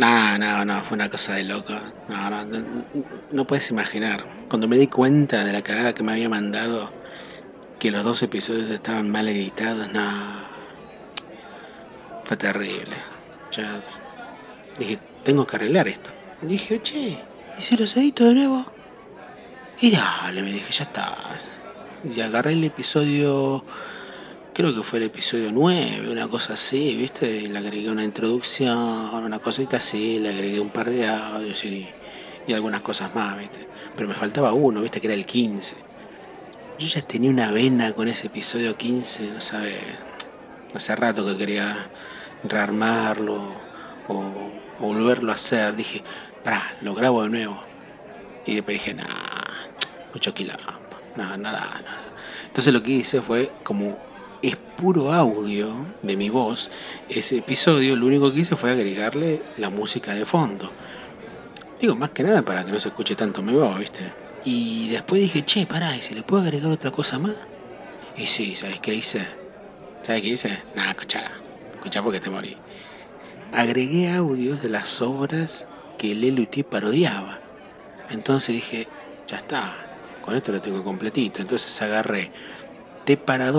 No, no, no, fue una cosa de loco. No, no, no, no puedes imaginar. Cuando me di cuenta de la cagada que me había mandado, que los dos episodios estaban mal editados, no. Fue terrible. Ya dije, tengo que arreglar esto. dije, che, ¿y si los edito de nuevo? Y dale, me dije, ya está. Y agarré el episodio creo que fue el episodio 9, una cosa así, ¿viste? Le agregué una introducción, una cosita así, le agregué un par de audios y, algunas cosas más, ¿viste? Pero me faltaba uno, ¿viste? Que era el 15. Yo ya tenía una vena con ese episodio 15, no sabes. Hace rato que quería rearmarlo o, volverlo a hacer. Dije, pará, lo grabo de nuevo. Y después dije, nah, mucho quilombo, nada, nada, nada. Entonces lo que hice fue como es puro audio de mi voz. Ese episodio lo único que hice fue agregarle la música de fondo. Digo, más que nada para que no se escuche tanto mi voz, ¿viste? Y después dije, che, pará, ¿y se le puede agregar otra cosa más? Y sí, ¿sabes qué hice? ¿Sabes qué hice? Nada, escuchá, escuchá porque te morí. Agregué audios de las obras que Lelutier parodiaba. Entonces dije, ya está, con esto lo tengo completito. Entonces agarré T para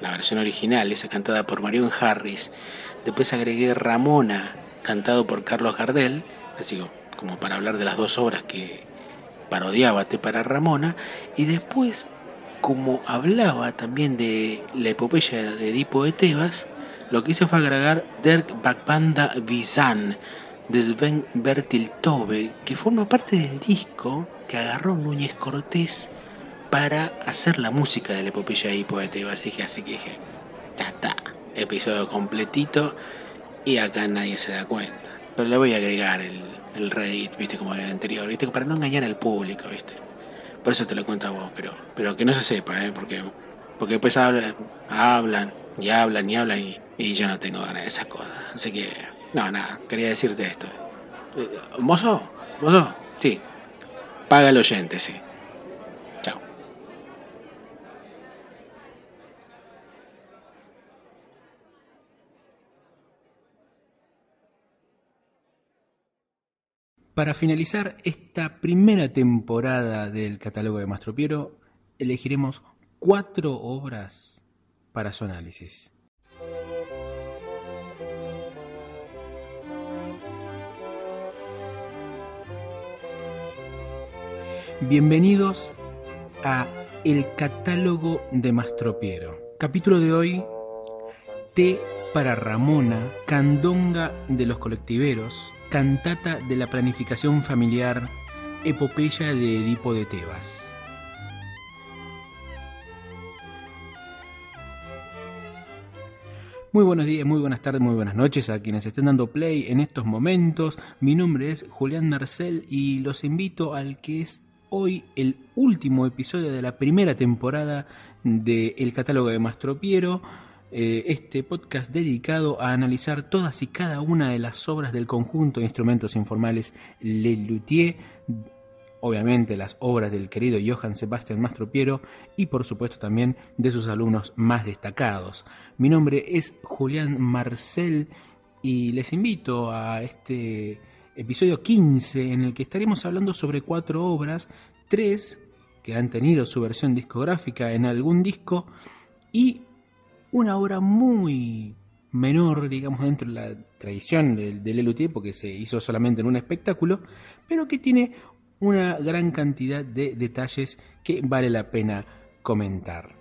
la versión original, esa cantada por Marion Harris. Después agregué Ramona, cantado por Carlos Gardel, así como para hablar de las dos obras que parodiaba Te para Ramona. Y después, como hablaba también de la epopeya de Edipo de Tebas, lo que hice fue agregar Dirk Backbanda Visan de Sven Bertil Tobe, que forma parte del disco que agarró Núñez Cortés para hacer la música de la epopeya y así que así que dije, ya está, episodio completito y acá nadie se da cuenta. Pero le voy a agregar el, el Reddit, viste, como en el anterior, viste, para no engañar al público, viste. Por eso te lo cuento a vos, pero, pero que no se sepa, ¿eh? porque, porque después hablan, hablan y hablan y hablan y, y yo no tengo ganas de esas cosas. Así que, no, nada, quería decirte esto. Eh, ¿Mozo? ¿Mozo? Sí. Paga el oyente, sí. Para finalizar esta primera temporada del catálogo de Mastro Piero, elegiremos cuatro obras para su análisis. Bienvenidos a El catálogo de Mastropiero. Capítulo de hoy, T para Ramona, Candonga de los colectiveros, Cantata de la planificación familiar, epopeya de Edipo de Tebas. Muy buenos días, muy buenas tardes, muy buenas noches a quienes estén dando play en estos momentos. Mi nombre es Julián Marcel y los invito al que es hoy el último episodio de la primera temporada de El catálogo de Mastropiero eh, este podcast dedicado a analizar todas y cada una de las obras del conjunto de instrumentos informales Le Luthier, obviamente las obras del querido Johann Sebastian Mastropiero y por supuesto también de sus alumnos más destacados. Mi nombre es Julián Marcel y les invito a este episodio 15 en el que estaremos hablando sobre cuatro obras, tres que han tenido su versión discográfica en algún disco y una obra muy menor, digamos, dentro de la tradición del, del porque se hizo solamente en un espectáculo, pero que tiene una gran cantidad de detalles que vale la pena comentar.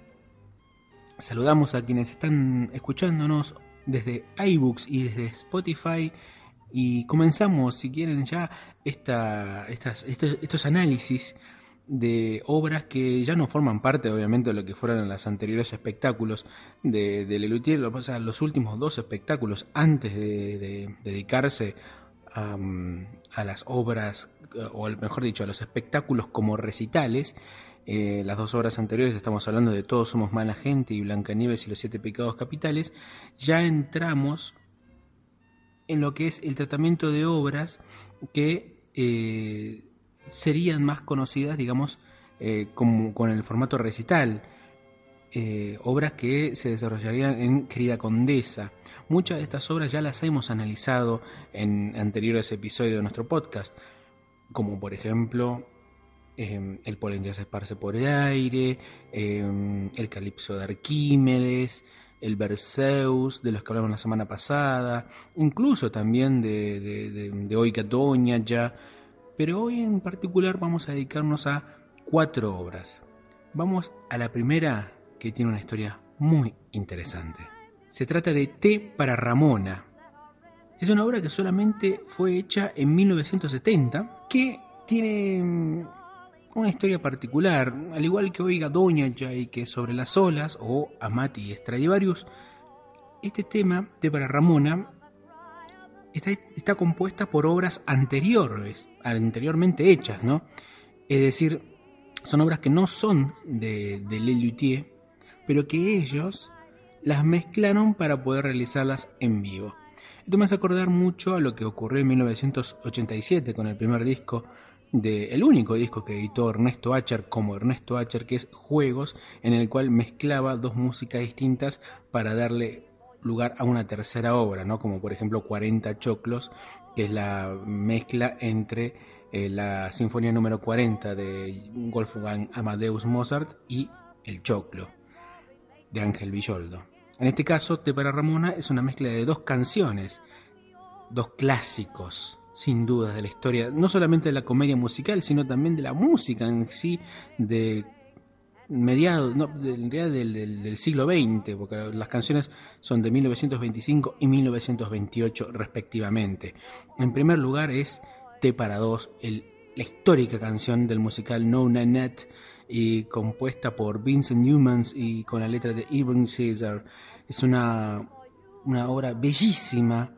Saludamos a quienes están escuchándonos desde iBooks y desde Spotify y comenzamos, si quieren, ya esta, estas, estos, estos análisis de obras que ya no forman parte, obviamente, de lo que fueron los anteriores espectáculos de, de Lelutier, o sea, los últimos dos espectáculos antes de, dedicarse a, a, las obras, o mejor dicho, a los espectáculos como recitales. Eh, las dos obras anteriores, estamos hablando de Todos somos mala gente y Blancanieves y los siete pecados capitales, ya entramos en lo que es el tratamiento de obras que eh, serían más conocidas, digamos, eh, como, con el formato recital. eh, obras que se desarrollarían en Querida Condesa. Muchas de estas obras ya las hemos analizado en anteriores episodios de nuestro podcast, como por ejemplo em, El polen ya se esparce por el aire, em, El calipso de Arquímedes, el Berceus, de los que hablamos la semana pasada, incluso también de, de, de, Doña ya, pero hoy en particular vamos a dedicarnos a cuatro obras. Vamos a la primera que tiene una historia muy interesante. Se trata de T para Ramona. Es una obra que solamente fue hecha en 1970, que tiene mm, una historia particular, al igual que Oiga Doña y que sobre las olas o Amati Stradivarius, este tema de para Ramona está, compuesta por obras anteriores, anteriormente hechas, ¿no? Es decir, son obras que no son de, de Lelutier, pero que ellos las mezclaron para poder realizarlas en vivo. Esto me hace acordar mucho a lo que ocurrió en 1987 con el primer disco el único disco que editó Ernesto Acher como Ernesto Acher, que es Juegos, en el cual mezclaba dos músicas distintas para darle lugar a una tercera obra, ¿no? como por ejemplo 40 Choclos, que es la mezcla entre eh, la Sinfonía número 40 de Wolfgang Amadeus Mozart y El Choclo de Ángel Villoldo. En este caso, Te para Ramona es una mezcla de dos canciones, dos clásicos sin dudas de la historia, no solamente de la comedia musical, sino también de la música en sí, de mediados, no, del, siglo XX, porque las canciones son de 1925 y 1928 respectivamente. En primer lugar es T para dos, el, la histórica canción del musical No Nanette, y compuesta por Vincent Newman y con la letra de Irving Caesar. Es una, una obra bellísima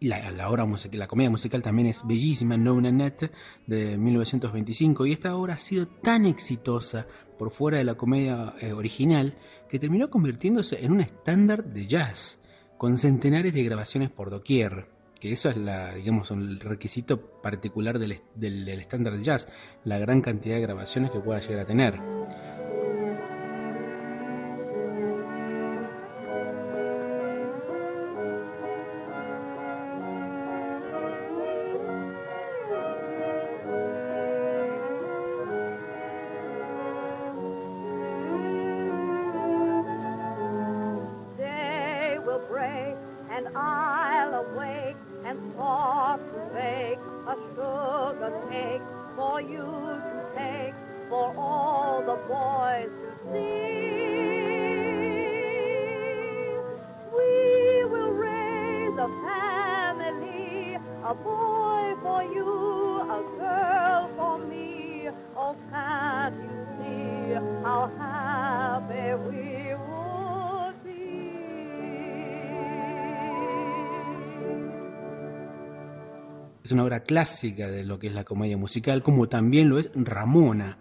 la, la, obra musical, la comedia musical también es bellísima, No Net de 1925, y esta obra ha sido tan exitosa por fuera de la comedia eh, original que terminó convirtiéndose en un estándar de jazz, con centenares de grabaciones por doquier, que eso es la, digamos, el requisito particular del, del estándar de jazz, la gran cantidad de grabaciones que pueda llegar a tener. Es una obra clásica de lo que es la comedia musical, como también lo es Ramona,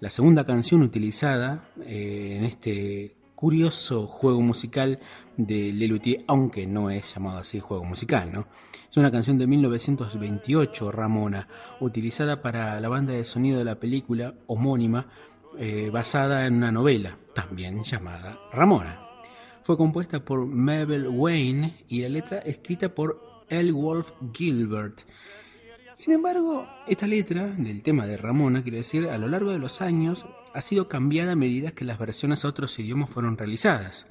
la segunda canción utilizada eh, en este curioso juego musical de Lelutier, aunque no es llamado así juego musical, ¿no? Es una canción de 1928, Ramona, utilizada para la banda de sonido de la película homónima, eh, basada en una novela, también llamada Ramona. Fue compuesta por Mabel Wayne y la letra escrita por L. Wolf Gilbert. Sin embargo, esta letra del tema de Ramona, quiere decir, a lo largo de los años ha sido cambiada a medida que las versiones a otros idiomas fueron realizadas.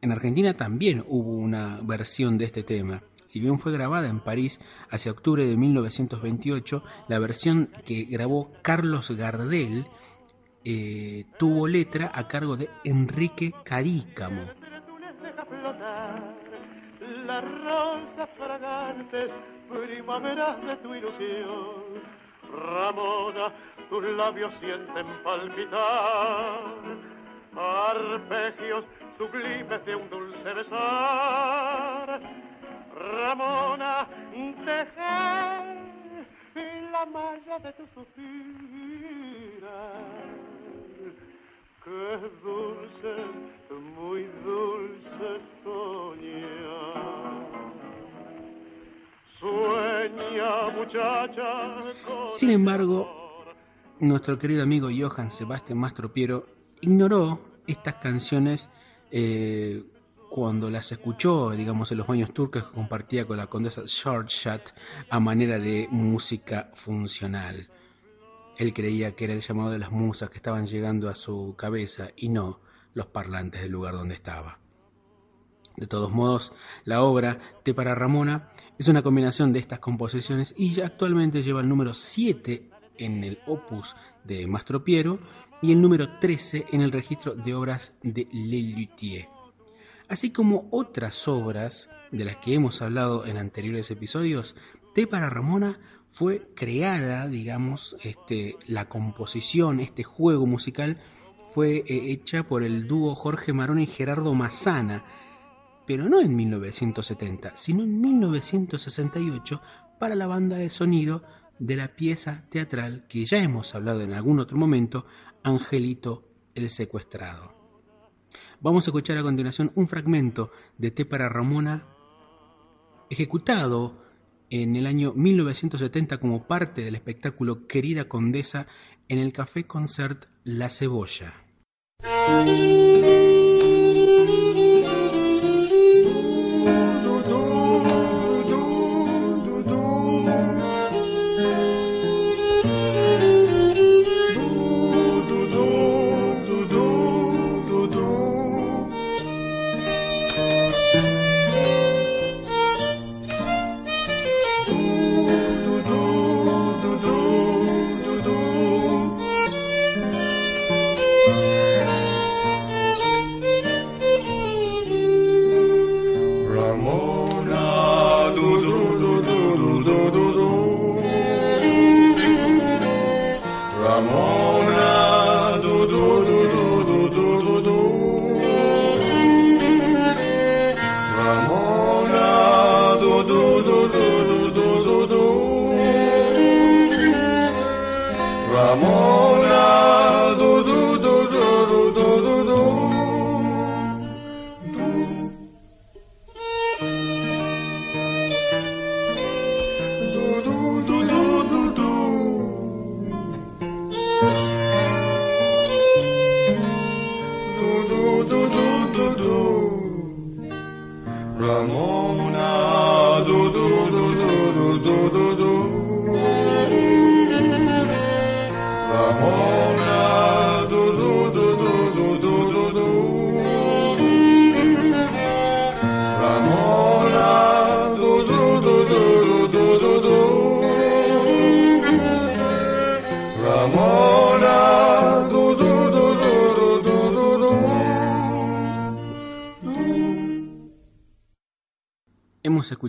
En Argentina también hubo una versión de este tema. Si bien fue grabada en París hacia octubre de 1928, la versión que grabó Carlos Gardel eh, tuvo letra a cargo de Enrique Carícamo las rosas fragantes, primaveras de tu ilusión. Ramona, tus labios sienten palpitar, arpegios sublimes de un dulce besar. Ramona, deja la malla de tu Qué dulce, muy dulce. Sueña. Sin embargo, nuestro querido amigo Johann Sebastián Mastropiero ignoró estas canciones eh, cuando las escuchó, digamos, en los baños turcos que compartía con la condesa Shortshot a manera de música funcional. Él creía que era el llamado de las musas que estaban llegando a su cabeza y no los parlantes del lugar donde estaba. De todos modos, la obra Te para Ramona es una combinación de estas composiciones y actualmente lleva el número 7 en el opus de Mastro Piero y el número 13 en el registro de obras de Lelutier. Así como otras obras de las que hemos hablado en anteriores episodios, Te para Ramona fue creada, digamos, este, la composición, este juego musical fue eh, hecha por el dúo Jorge Marón y Gerardo Massana, pero no en 1970, sino en 1968 para la banda de sonido de la pieza teatral que ya hemos hablado en algún otro momento, Angelito el secuestrado. Vamos a escuchar a continuación un fragmento de Té para Ramona, ejecutado en el año 1970 como parte del espectáculo Querida Condesa en el Café Concert La Cebolla.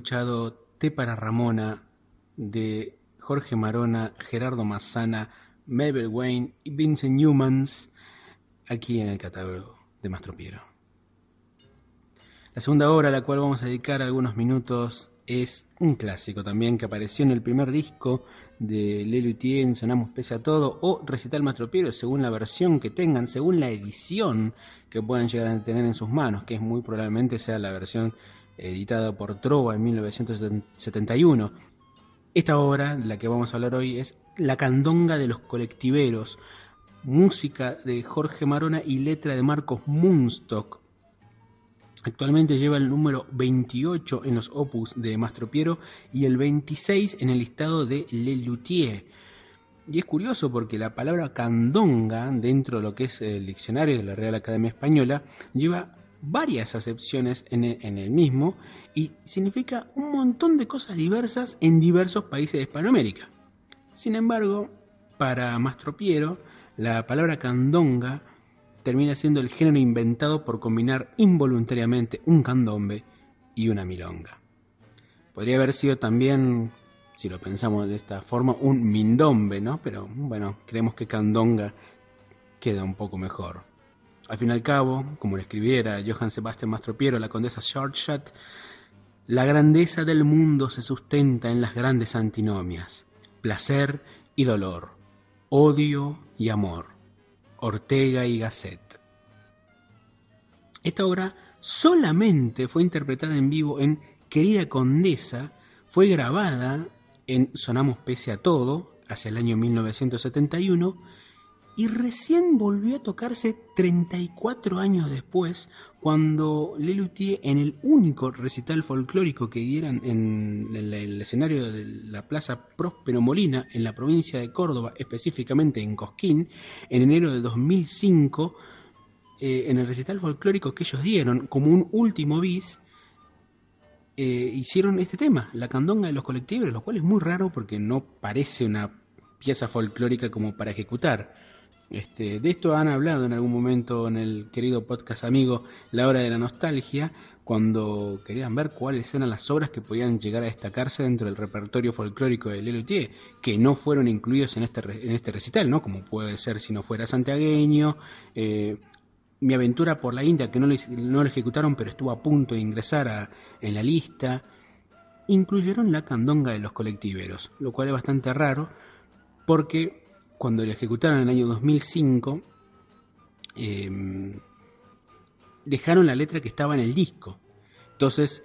Escuchado Té para Ramona de Jorge Marona, Gerardo Massana, Mabel Wayne y Vincent Newmans aquí en el catálogo de Mastro Piero. La segunda obra a la cual vamos a dedicar algunos minutos es un clásico también que apareció en el primer disco de Lelutier Sonamos Pese a Todo o Recital Mastro Piero según la versión que tengan, según la edición que puedan llegar a tener en sus manos, que es muy probablemente sea la versión editada por Trova en 1971. Esta obra, de la que vamos a hablar hoy, es La Candonga de los Colectiveros, música de Jorge Marona y letra de Marcos Munstock. Actualmente lleva el número 28 en los opus de Mastro Piero y el 26 en el listado de Le Luthier. Y es curioso porque la palabra candonga, dentro de lo que es el diccionario de la Real Academia Española, lleva varias acepciones en el, mismo y significa un montón de cosas diversas en diversos países de Hispanoamérica. Sin embargo, para Mastropiero, la palabra candonga termina siendo el género inventado por combinar involuntariamente un candombe y una milonga. Podría haber sido también, si lo pensamos de esta forma, un mindombe, ¿no? Pero bueno, creemos que candonga queda un poco mejor. Al fin y al cabo, como lo escribiera Johann Sebastian Mastropiero, la condesa Shortshot, la grandeza del mundo se sustenta en las grandes antinomias, placer y dolor, odio y amor, Ortega y Gasset. Esta obra solamente fue interpretada en vivo en Querida Condesa, fue grabada en Sonamos Pese a Todo, hacia el año 1971, y recién volvió a tocarse 34 años después, cuando Lelutier en el único recital folclórico que dieran en el, escenario de la Plaza Próspero Molina, en la provincia de Córdoba, específicamente en Cosquín, en enero de 2005, eh, en el recital folclórico que ellos dieron, como un último bis, eh, hicieron este tema, la candonga de los colectivos, lo cual es muy raro porque no parece una pieza folclórica como para ejecutar. Este, de esto han hablado en algún momento en el querido podcast amigo La Hora de la Nostalgia, cuando querían ver cuáles eran las obras que podían llegar a destacarse dentro del repertorio folclórico de Lelutier, que no fueron incluidos en este, en este recital, ¿no? como puede ser si no fuera santiagueño, eh, mi aventura por la India, que no lo, no ejecutaron, pero estuvo a punto de ingresar a, en la lista, incluyeron la candonga de los colectiveros, lo cual es bastante raro, porque cuando lo ejecutaron en el año 2005, eh, dejaron la letra que estaba en el disco. Entonces,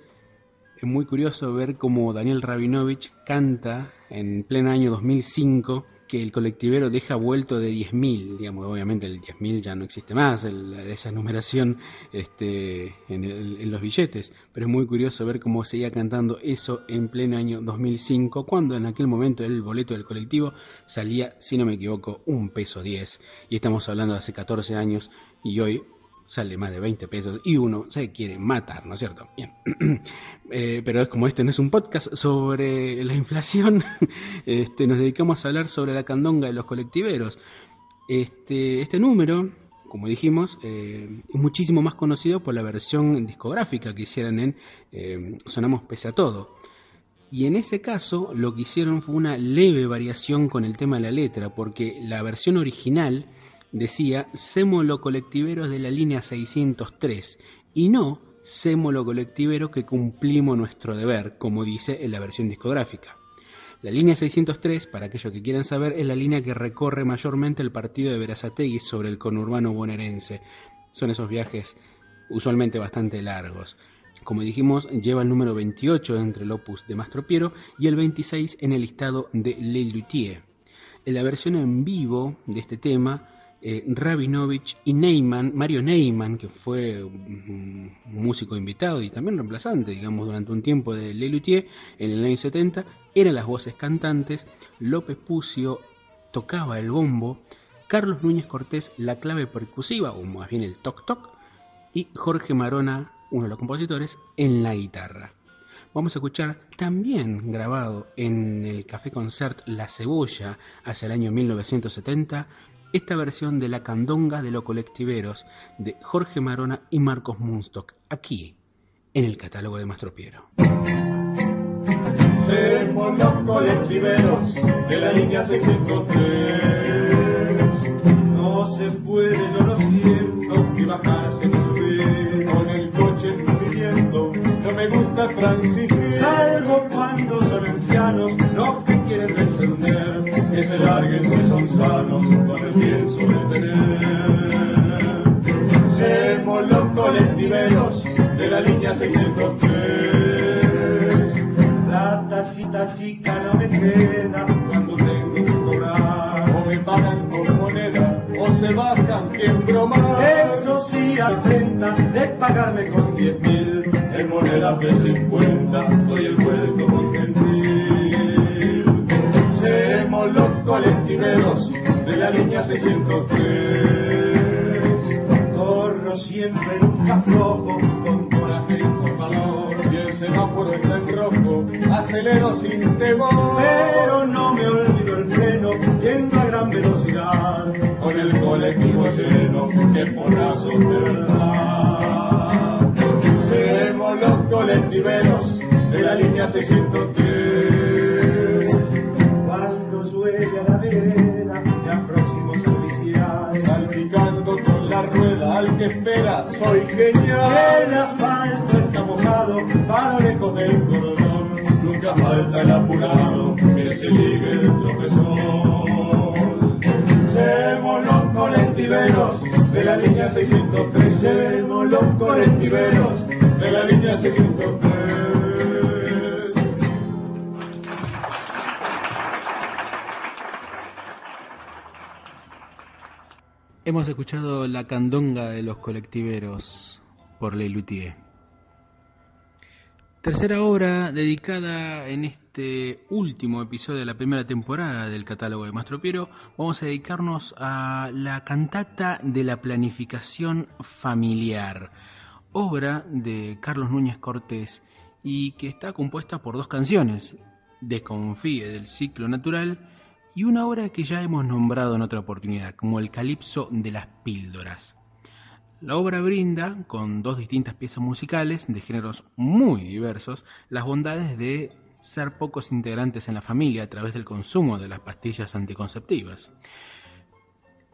es muy curioso ver cómo Daniel Rabinovich canta en pleno año 2005 que el colectivero deja vuelto de 10.000, digamos, obviamente el 10.000 ya no existe más, esa numeración este, en, en, los billetes, pero es muy curioso ver cómo seguía cantando eso en pleno año 2005, cuando en aquel momento el boleto del colectivo salía, si no me equivoco, un peso 10, y estamos hablando de hace 14 años, y hoy sale más de 20 pesos y uno se quiere matar, ¿no es cierto? Bien. eh, pero como este no es un podcast sobre la inflación, este, nos dedicamos a hablar sobre la candonga de los colectiveros. Este, este número, como dijimos, eh, es muchísimo más conocido por la versión discográfica que hicieron en eh, Sonamos Pese a Todo. Y en ese caso lo que hicieron fue una leve variación con el tema de la letra, porque la versión original decía Sémolo colectiveros de la línea 603 y no Sémolo colectiveros que cumplimos nuestro deber, como dice en la versión discográfica. La línea 603, para aquellos que quieran saber, es la línea que recorre mayormente el partido de Verazategui sobre el conurbano bonaerense. Son esos viajes usualmente bastante largos. Como dijimos, lleva el número 28 entre el opus de Mastropiero y el 26 en el listado de Le Luthier. En la versión en vivo de este tema, eh, Rabinovich y Neyman, Mario Neyman, que fue un músico invitado y también reemplazante, digamos, durante un tiempo de Lelutier en el año 70, eran las voces cantantes, López Pucio tocaba el bombo, Carlos Núñez Cortés la clave percusiva, o más bien el toc toc, y Jorge Marona, uno de los compositores, en la guitarra. Vamos a escuchar también grabado en el Café Concert La Cebolla hacia el año 1970 esta versión de la candonga de los colectiveros de Jorge Marona y Marcos Munstock, aquí, en el catálogo de Mastropiero. Somos los colectiveros de la línea 603. No se puede, yo lo siento, ni bajarse ni subir. Con el coche viviendo, no me gusta transigir. Salgo cuando son ancianos, los que quieren descender, que se larguen si son sanos, con el pienso de tener. Somos los colectiveros de la línea 603. La tachita chica no me queda cuando tengo que cobrar. O me pagan con moneda o se bajan en broma. Eso sí, atenta de pagarme con 10 mil. En monedas de 50 doy el vuelto colectiveros de la línea 603. Corro siempre nunca flojo, con coraje y con valor. Si el semáforo está en rojo, acelero sin temor. Pero no me olvido el freno, yendo a gran velocidad, con el colectivo lleno, que porrazo de verdad. Seremos los colectiveros de la línea 603. Al que espera, soy genial. El asfalto está mojado, para lejos del cordón. Nunca falta el apurado que se ligue el profesor. Somos los colectiveros de la línea 603. Somos los colectiveros de la línea 603. Hemos escuchado la candonga de los colectiveros por Lelutier. Tercera obra dedicada en este último episodio de la primera temporada del catálogo de Mastro Piero, vamos a dedicarnos a la cantata de la planificación familiar, obra de Carlos Núñez Cortés y que está compuesta por dos canciones, Desconfíe del ciclo natural y una obra que ya hemos nombrado en otra oportunidad, como el Calipso de las Píldoras. La obra brinda, con dos distintas piezas musicales de géneros muy diversos, las bondades de ser pocos integrantes en la familia a través del consumo de las pastillas anticonceptivas.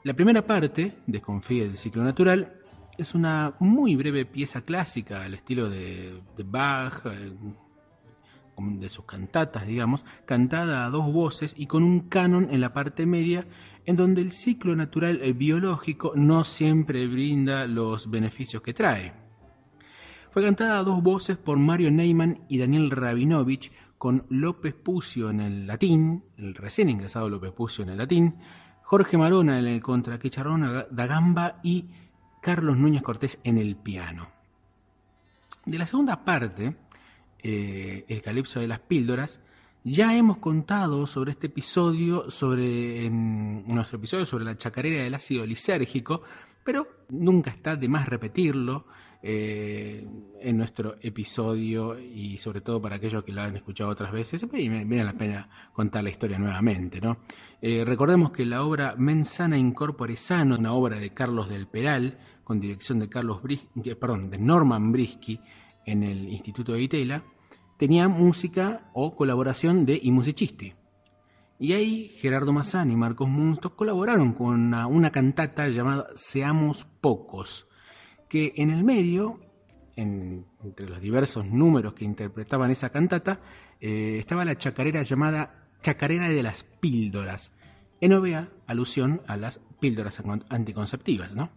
La primera parte, Desconfíe del ciclo natural, es una muy breve pieza clásica al estilo de, de Bach, eh, de sus cantatas, digamos, cantada a dos voces y con un canon en la parte media, en donde el ciclo natural biológico no siempre brinda los beneficios que trae. Fue cantada a dos voces por Mario Neyman y Daniel Rabinovich, con López Pucio en el latín, el recién ingresado López Pucio en el latín, Jorge Marona en el contraquicharrón da Gamba y Carlos Núñez Cortés en el piano. De la segunda parte, eh, el calipso de las píldoras, ya hemos contado sobre este episodio, sobre nuestro episodio sobre la chacarera del ácido lisérgico, pero nunca está de más repetirlo eh, en nuestro episodio y sobre todo para aquellos que lo han escuchado otras veces, y me, la pena contar la historia nuevamente. ¿no? Eh, recordemos que la obra Mensana Incorpore Sano, una obra de Carlos del Peral, con dirección de, Carlos perdón, de Norman Brisky, en el Instituto de Itela, tenía música o colaboración de I Musicisti. Y ahí Gerardo Mazzani y Marcos Munsto colaboraron con una, cantata llamada Seamos Pocos, que en el medio, entre los diversos números que interpretaban esa cantata, eh, estaba la chacarera llamada Chacarera de las Píldoras, en obvia alusión a las píldoras anticonceptivas. ¿no?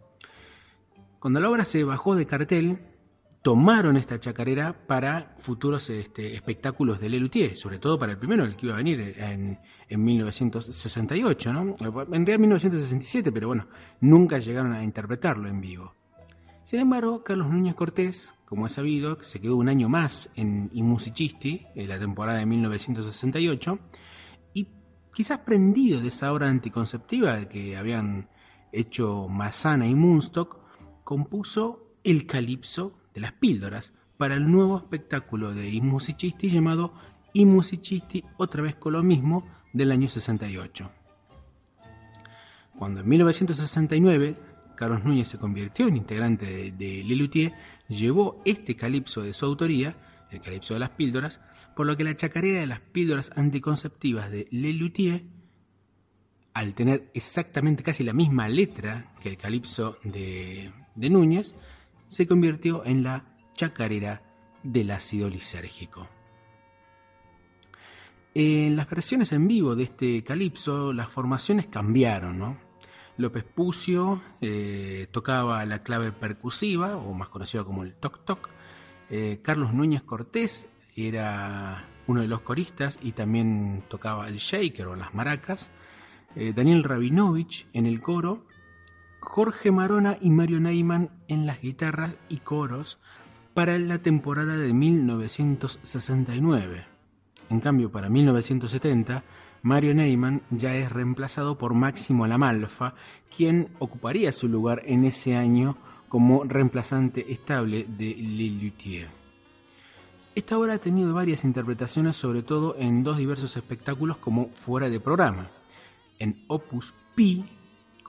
Cuando la obra se bajó de cartel, tomaron esta chacarera para futuros este, espectáculos de Lelutier, sobre todo para el primero, el que iba a venir en, en 1968, ¿no? En realidad 1967, pero bueno, nunca llegaron a interpretarlo en vivo. Sin embargo, Carlos Núñez Cortés, como es sabido, se quedó un año más en I Musicisti, en la temporada de 1968, y quizás prendido de esa obra anticonceptiva que habían hecho Massana y Munstock, compuso el calipso de las píldoras para el nuevo espectáculo de I Musicisti llamado I Musicisti otra vez con lo mismo del año 68. Cuando en 1969 Carlos Núñez se convirtió en integrante de, de Lelutier, llevó este calipso de su autoría, el calipso de las píldoras, por lo que la chacarera de las píldoras anticonceptivas de Lelutier, al tener exactamente casi la misma letra que el calipso de, de Núñez, se convirtió en la chacarera del ácido lisérgico. En las versiones en vivo de este calipso, las formaciones cambiaron, ¿no? López Pucio eh, tocaba la clave percusiva, o más conocida como el toc toc. Eh, Carlos Núñez Cortés era uno de los coristas y también tocaba el shaker o las maracas. Eh, Daniel Rabinovich en el coro Jorge Marona y Mario Neyman en las guitarras y coros para la temporada de 1969. En cambio, para 1970, Mario Neyman ya es reemplazado por Máximo Lamalfa, quien ocuparía su lugar en ese año como reemplazante estable de Lilutier. Esta obra ha tenido varias interpretaciones, sobre todo en dos diversos espectáculos como fuera de programa. En Opus Pi,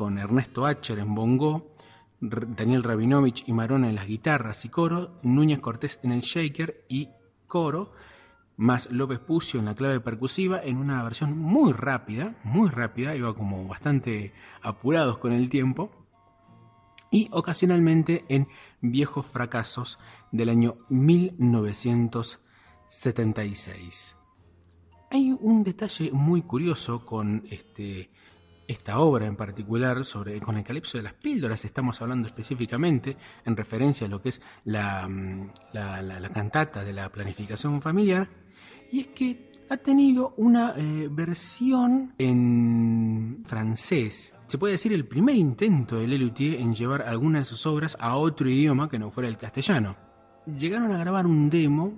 con Ernesto Acher en bongo, Daniel Rabinovich y Marona en las guitarras y coro, Núñez Cortés en el shaker y coro, más López Pucio en la clave percusiva en una versión muy rápida, muy rápida, iba como bastante apurados con el tiempo, y ocasionalmente en Viejos Fracasos del año 1976. Hay un detalle muy curioso con este esta obra en particular sobre con el calipso de las píldoras estamos hablando específicamente en referencia a lo que es la, mm, la, cantata de la planificación familiar y es que ha tenido una eh, versión en francés se puede decir el primer intento de Lelutier en llevar alguna de sus obras a otro idioma que no fuera el castellano. Llegaron a grabar un demo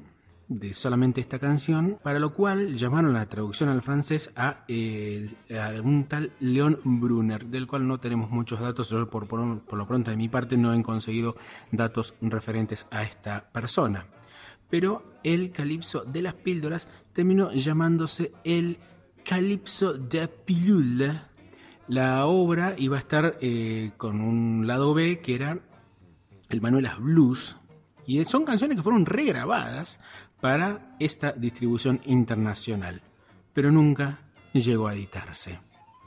de solamente esta canción, para lo cual llamaron la traducción al francés a, eh, un tal León Brunner, del cual no tenemos muchos datos, yo por lo pronto de mi parte no he conseguido datos referentes a esta persona. Pero el calipso de las píldoras terminó llamándose el Calipso de Pilule. La obra iba a estar eh, con un lado B que era el Manuelas Blues, y son canciones que fueron regrabadas para esta distribución internacional, pero nunca llegó a editarse.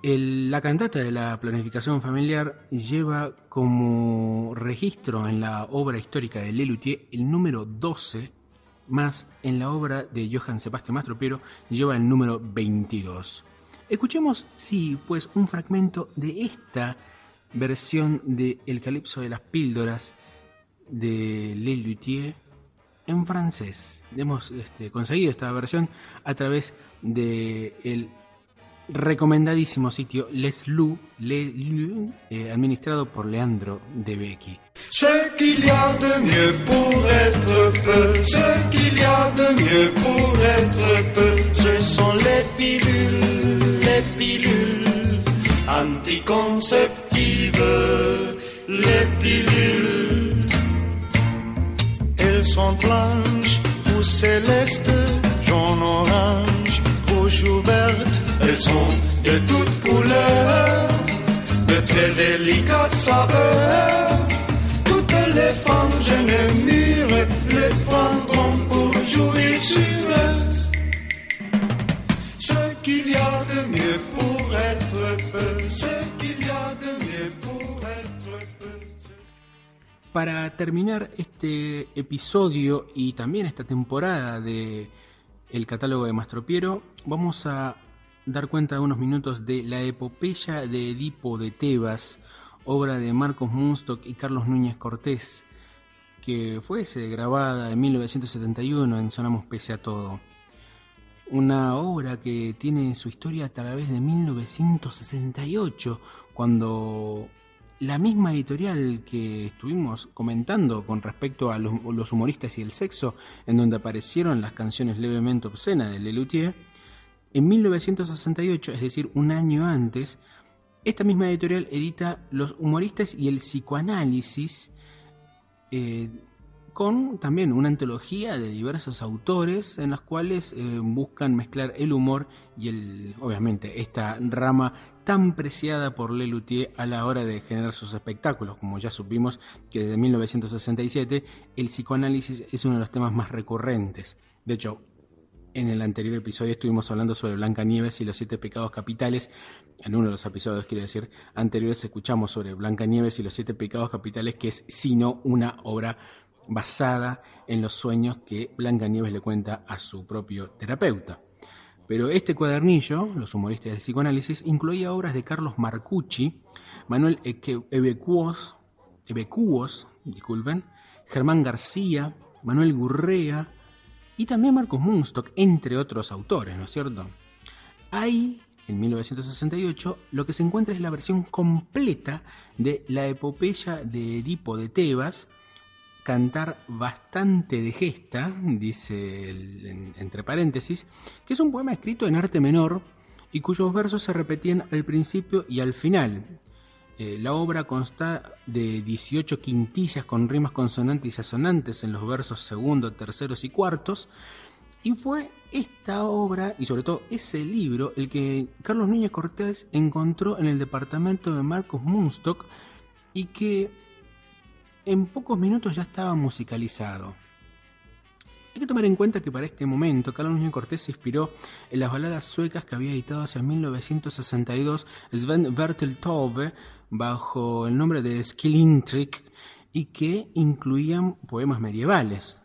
la cantata de la planificación familiar lleva como registro en la obra histórica de Lelutier el número 12, más en la obra de Johann Sebastian Mastropiero lleva el número 22. Escuchemos, sí, pues un fragmento de esta versión de El Calipso de las Píldoras de Lelutier en francés. Hemos este, conseguido esta versión a través de el recomendadísimo sitio Les Lou, Les Lou eh, administrado por Leandro de Becky. Ce qu'il y a de mieux pour être peu, ce qu'il y a de mieux pour être peu, ce sont les pilules, les pilules anticonceptives, les pilules sont blanches ou célestes, jaune, orange, rouge ou verte. Elles sont de toutes couleurs, de très délicates saveurs. Toutes les femmes jeunes mûres les prendront pour jouir Para terminar este episodio y también esta temporada de el catálogo de Mastropiero, vamos a dar cuenta de unos minutos de la epopeya de Edipo de Tebas, obra de Marcos Munstock y Carlos Núñez Cortés, que fue grabada en 1971 en Sonamos Pese a Todo. Una obra que tiene su historia a través de 1968, cuando la misma editorial que estuvimos comentando con respecto a los, humoristas y el sexo, en donde aparecieron las canciones levemente obscenas de Lelutier, en 1968, es decir, un año antes, esta misma editorial edita Los humoristas y el psicoanálisis, eh, con también una antología de diversos autores en las cuales eh, buscan mezclar el humor y el, obviamente, esta rama tan preciada por Lelutier a la hora de generar sus espectáculos, como ya supimos que desde 1967 el psicoanálisis es uno de los temas más recurrentes. De hecho, en el anterior episodio estuvimos hablando sobre Blanca Nieves y los siete pecados capitales. En uno de los episodios, quiero decir, anteriores escuchamos sobre Blanca Nieves y los siete pecados capitales, que es sino una obra basada en los sueños que Blanca Nieves le cuenta a su propio terapeuta. Pero este cuadernillo, Los humoristas del psicoanálisis, incluía obras de Carlos Marcucci, Manuel Ebecuos, disculpen, Germán García, Manuel Gurrea y también Marcos Munstock, entre otros autores, ¿no es cierto? Ahí, en 1968, lo que se encuentra es la versión completa de la epopeya de Edipo de Tebas, cantar bastante de gesta, dice entre paréntesis, que es un poema escrito en arte menor y cuyos versos se repetían al principio y al final. Eh, la obra consta de 18 quintillas con rimas consonantes y asonantes en los versos segundo, terceros y cuartos, y fue esta obra, y sobre todo ese libro, el que Carlos Núñez Cortés encontró en el departamento de Marcos Munstock y que en pocos minutos ya estaba musicalizado. Hay que tomar en cuenta que para este momento Carlos Núñez Cortés se inspiró en las baladas suecas que había editado hacia 1962 Sven Berteltove bajo el nombre de Skillintrik y que incluían poemas medievales.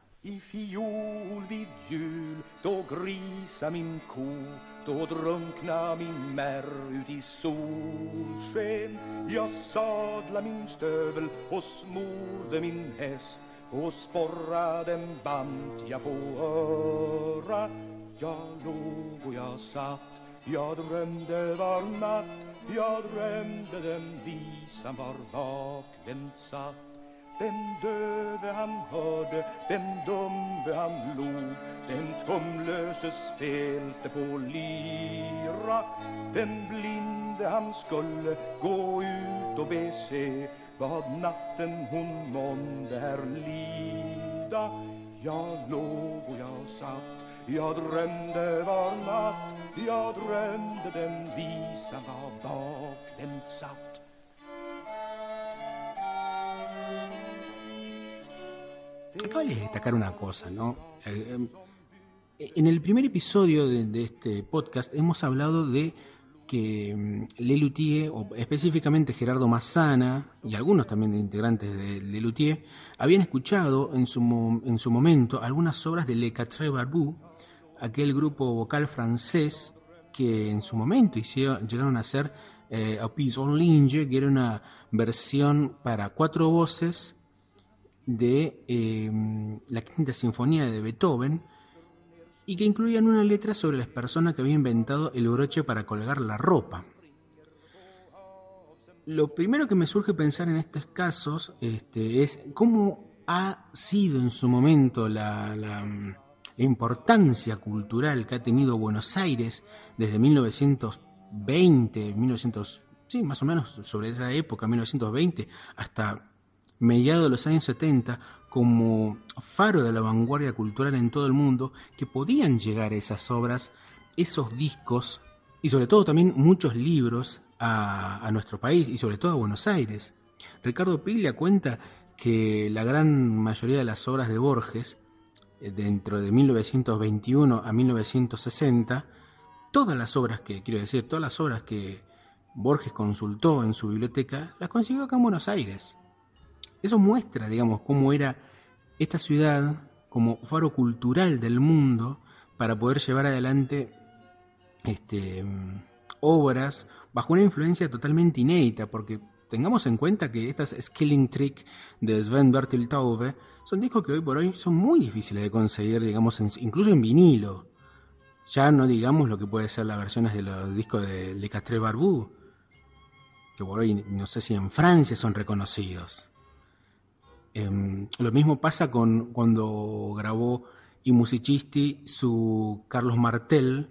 Då drunkna min märr ut i solsken. Jag sadla min stövel och smorde min häst och sporra' den band jag på öra. Jag låg och jag satt Jag drömde var natt, jag drömde den visan var bakvänt satt. Den döve han hörde, den dumbe han log, den tumlöse spelte på lira. Den blinde han skulle gå ut och be se vad natten hon månde här lida. Jag låg och jag satt, jag drömde var natt, jag drömde den visan var bakvänt satt. Acabo de destacar una cosa, ¿no? Eh, eh, en el primer episodio de, este podcast hemos hablado de que mm, Lelutier, o específicamente Gerardo Massana y algunos también integrantes de Lelutier, habían escuchado en su, en su momento algunas obras de Le Quatre Barbu, aquel grupo vocal francés que en su momento hicieron, llegaron a hacer eh, A Piece on Linge, que era una versión para cuatro voces de eh, la Quinta Sinfonía de Beethoven y que incluían una letra sobre la persona que había inventado el broche para colgar la ropa. Lo primero que me surge pensar en estos casos este, es cómo ha sido en su momento la, la, la importancia cultural que ha tenido Buenos Aires desde 1920, 1900, sí, más o menos sobre esa época, 1920, hasta mediados de los años 70 como faro de la vanguardia cultural en todo el mundo, que podían llegar esas obras, esos discos y sobre todo también muchos libros a, nuestro país y sobre todo a Buenos Aires. Ricardo Piglia cuenta que la gran mayoría de las obras de Borges, eh, dentro de 1921 a 1960, todas las obras que, quiero decir, todas las obras que Borges consultó en su biblioteca, las consiguió acá en Buenos Aires. Eso muestra, digamos, cómo era esta ciudad como faro cultural del mundo para poder llevar adelante este, obras bajo una influencia totalmente inédita, porque tengamos en cuenta que estas Skilling Trick de Sven Bertil Taube son discos que hoy por hoy son muy difíciles de conseguir, digamos, en- incluso en vinilo. Ya no digamos lo que puede ser las versiones de los discos de Le Castre Barbu, que por hoy no sé si en Francia son reconocidos. Em, lo mismo pasa con cuando grabó I Musicisti su Carlos Martel,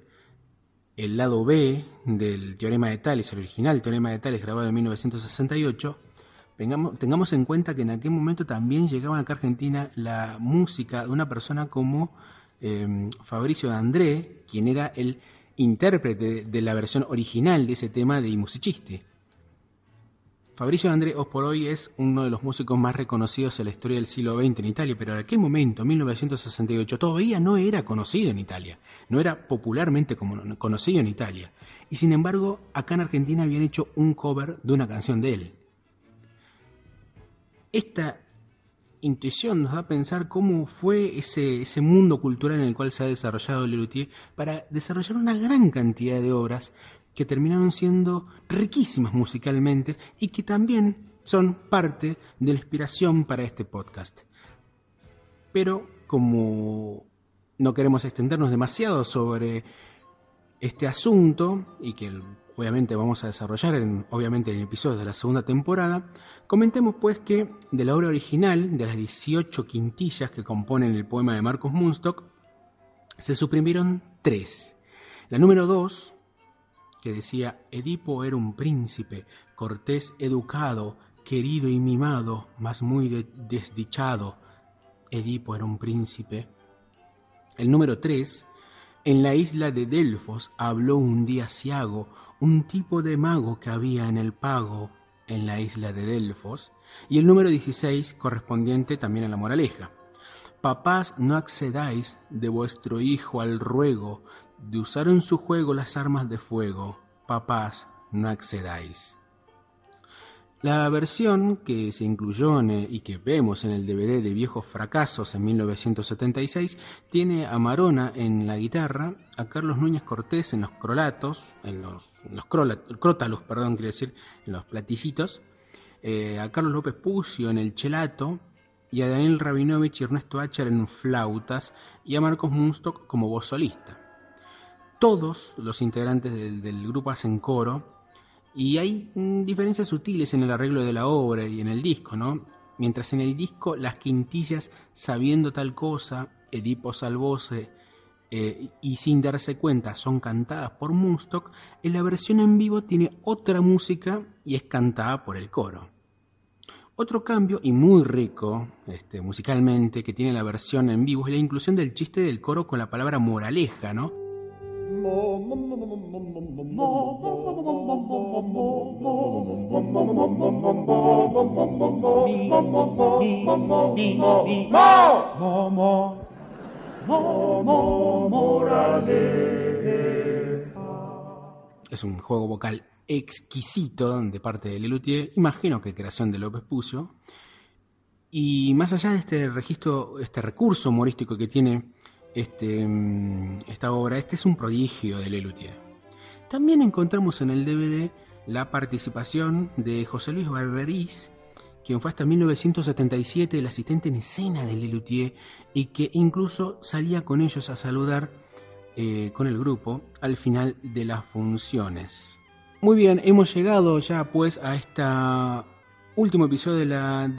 el lado B del Teorema de Tales, el original Teorema de Tales grabado en 1968. Tengamos, tengamos en cuenta que en aquel momento también llegaba acá a Argentina la música de una persona como em, Fabricio de André, quien era el intérprete de la versión original de ese tema de I Musicisti. Fabricio André hoy por hoy es uno de los músicos más reconocidos en la historia del siglo XX en Italia, pero en aquel momento, 1968, todavía no era conocido en Italia, no era popularmente conocido en Italia. Y sin embargo, acá en Argentina habían hecho un cover de una canción de él. Esta intuición nos da a pensar cómo fue ese, ese mundo cultural en el cual se ha desarrollado Lelutier para desarrollar una gran cantidad de obras que terminaron siendo riquísimas musicalmente y que también son parte de la inspiración para este podcast. Pero como no queremos extendernos demasiado sobre este asunto y que obviamente vamos a desarrollar en, obviamente en episodios de la segunda temporada, comentemos pues que de la obra original, de las 18 quintillas que componen el poema de Marcos Munstock, se suprimieron tres. La número 2, que decía, Edipo era un príncipe, cortés educado, querido y mimado, mas muy de- desdichado. Edipo era un príncipe. El número 3, en la isla de Delfos habló un día Siago, un tipo de mago que había en el pago en la isla de Delfos. Y el número 16, correspondiente también a la moraleja. Papás, no accedáis de vuestro hijo al ruego de usar en su juego las armas de fuego. Papás, no accedáis. La versión que se incluyó en y que vemos en el DVD de Viejos Fracasos en 1976 tiene a Marona en la guitarra, a Carlos Núñez Cortés en los crolatos, en los, en los perdón, quiero decir, en los eh, a Carlos López Pucio en el chelato, y a Daniel Rabinovich y Ernesto Acher en flautas, y a Marcos Munstock como voz solista. Todos los integrantes del, grupo hacen coro y hay mm, diferencias sutiles en el arreglo de la obra y en el disco, ¿no? Mientras en el disco las quintillas sabiendo tal cosa, Edipo Salvose eh, y sin darse cuenta son cantadas por Moonstock, en la versión en vivo tiene otra música y es cantada por el coro. Otro cambio y muy rico este, musicalmente que tiene la versión en vivo es la inclusión del chiste del coro con la palabra moraleja, ¿no? Es un juego vocal exquisito de parte de Lelutier, imagino que creación de López Pucio. Y más allá de este registro, este recurso humorístico que tiene este, esta obra, este es un prodigio de Lelutier. También encontramos en el DVD la participación de José Luis Barberís, quien fue hasta 1977 el asistente en escena de Lelutier y que incluso salía con ellos a saludar eh, con el grupo al final de las funciones. Muy bien, hemos llegado ya pues a esta último episodio de la,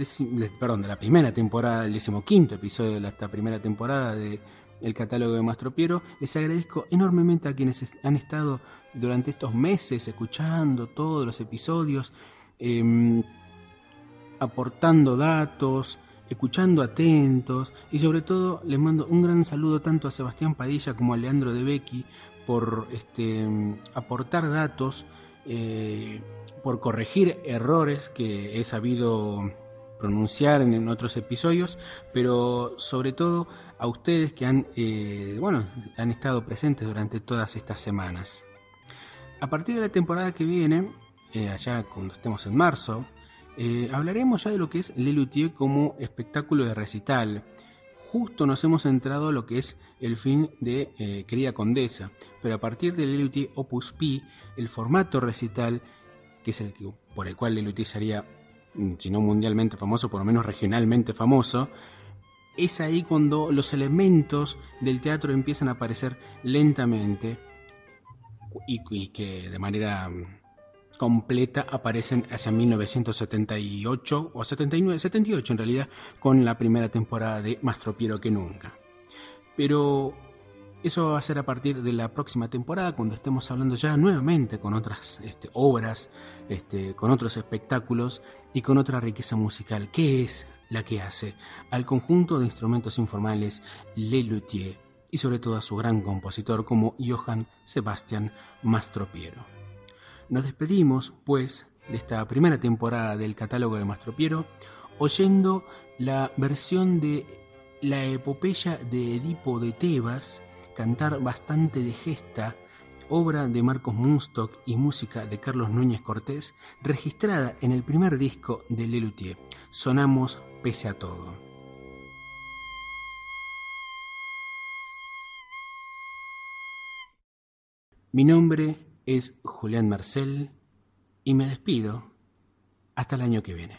perdón, de la primera temporada, el decimoquinto episodio de esta primera temporada de el catálogo de Mastro Piero. Les agradezco enormemente a quienes han estado durante estos meses escuchando todos los episodios, em, aportando datos, escuchando atentos y sobre todo les mando un gran saludo tanto a Sebastián Padilla como a Leandro de Becky por este, aportar datos, eh, por corregir errores que he sabido pronunciar en, otros episodios, pero sobre todo a ustedes que han, eh, bueno, han estado presentes durante todas estas semanas. A partir de la temporada que viene, eh, allá cuando estemos en marzo, eh, hablaremos ya de lo que es Lelutier como espectáculo de recital. Justo nos hemos centrado en lo que es el fin de eh, Querida Condesa, pero a partir de Lelutier Opus Pi, el formato recital, que es el que, por el cual Lelutier sería, mm, si no mundialmente famoso, por lo menos regionalmente famoso, es ahí cuando los elementos del teatro empiezan a aparecer lentamente y, y que de manera mm, completa aparecen hacia 1978 o 79, 78 en realidad, con la primera temporada de Más tropiero que nunca. Pero eso va a ser a partir de la próxima temporada, cuando estemos hablando ya nuevamente con otras este, obras, este, con otros espectáculos y con otra riqueza musical, que es la que hace al conjunto de instrumentos informales Le Luthier y sobre todo a su gran compositor como Johann Sebastian Mastropiero. Nos despedimos, pues, de esta primera temporada del catálogo de Mastro Piero, oyendo la versión de la epopeya de Edipo de Tebas, cantar bastante de gesta, obra de Marcos Munstock y música de Carlos Núñez Cortés, registrada en el primer disco de Lelutier. Sonamos pese a todo. Mi nombre es Julián Marcel y me despido hasta el año que viene.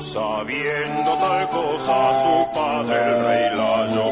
Sabiendo tal cosa, su padre el rey Layo,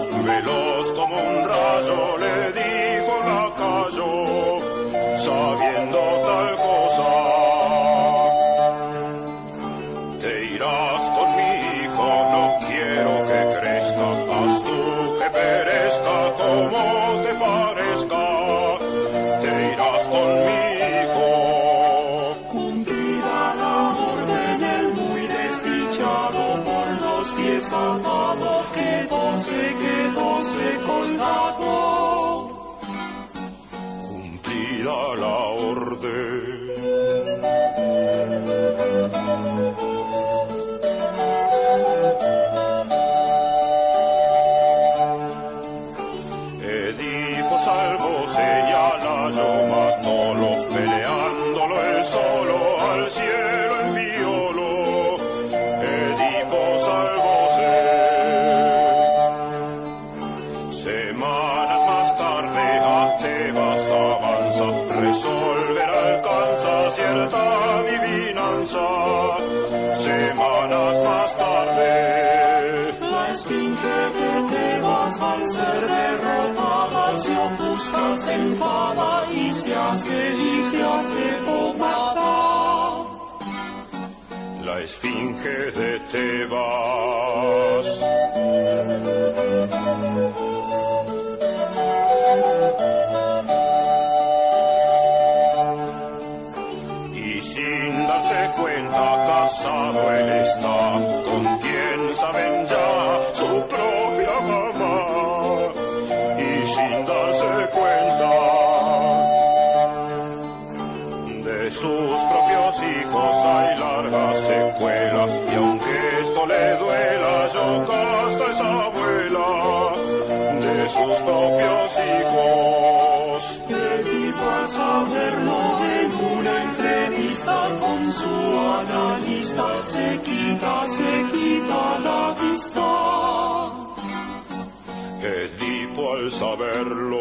Okay. sus propios hijos. Le al saberlo en una entrevista con su analista, se quita, se quita la vista. Edipo al saberlo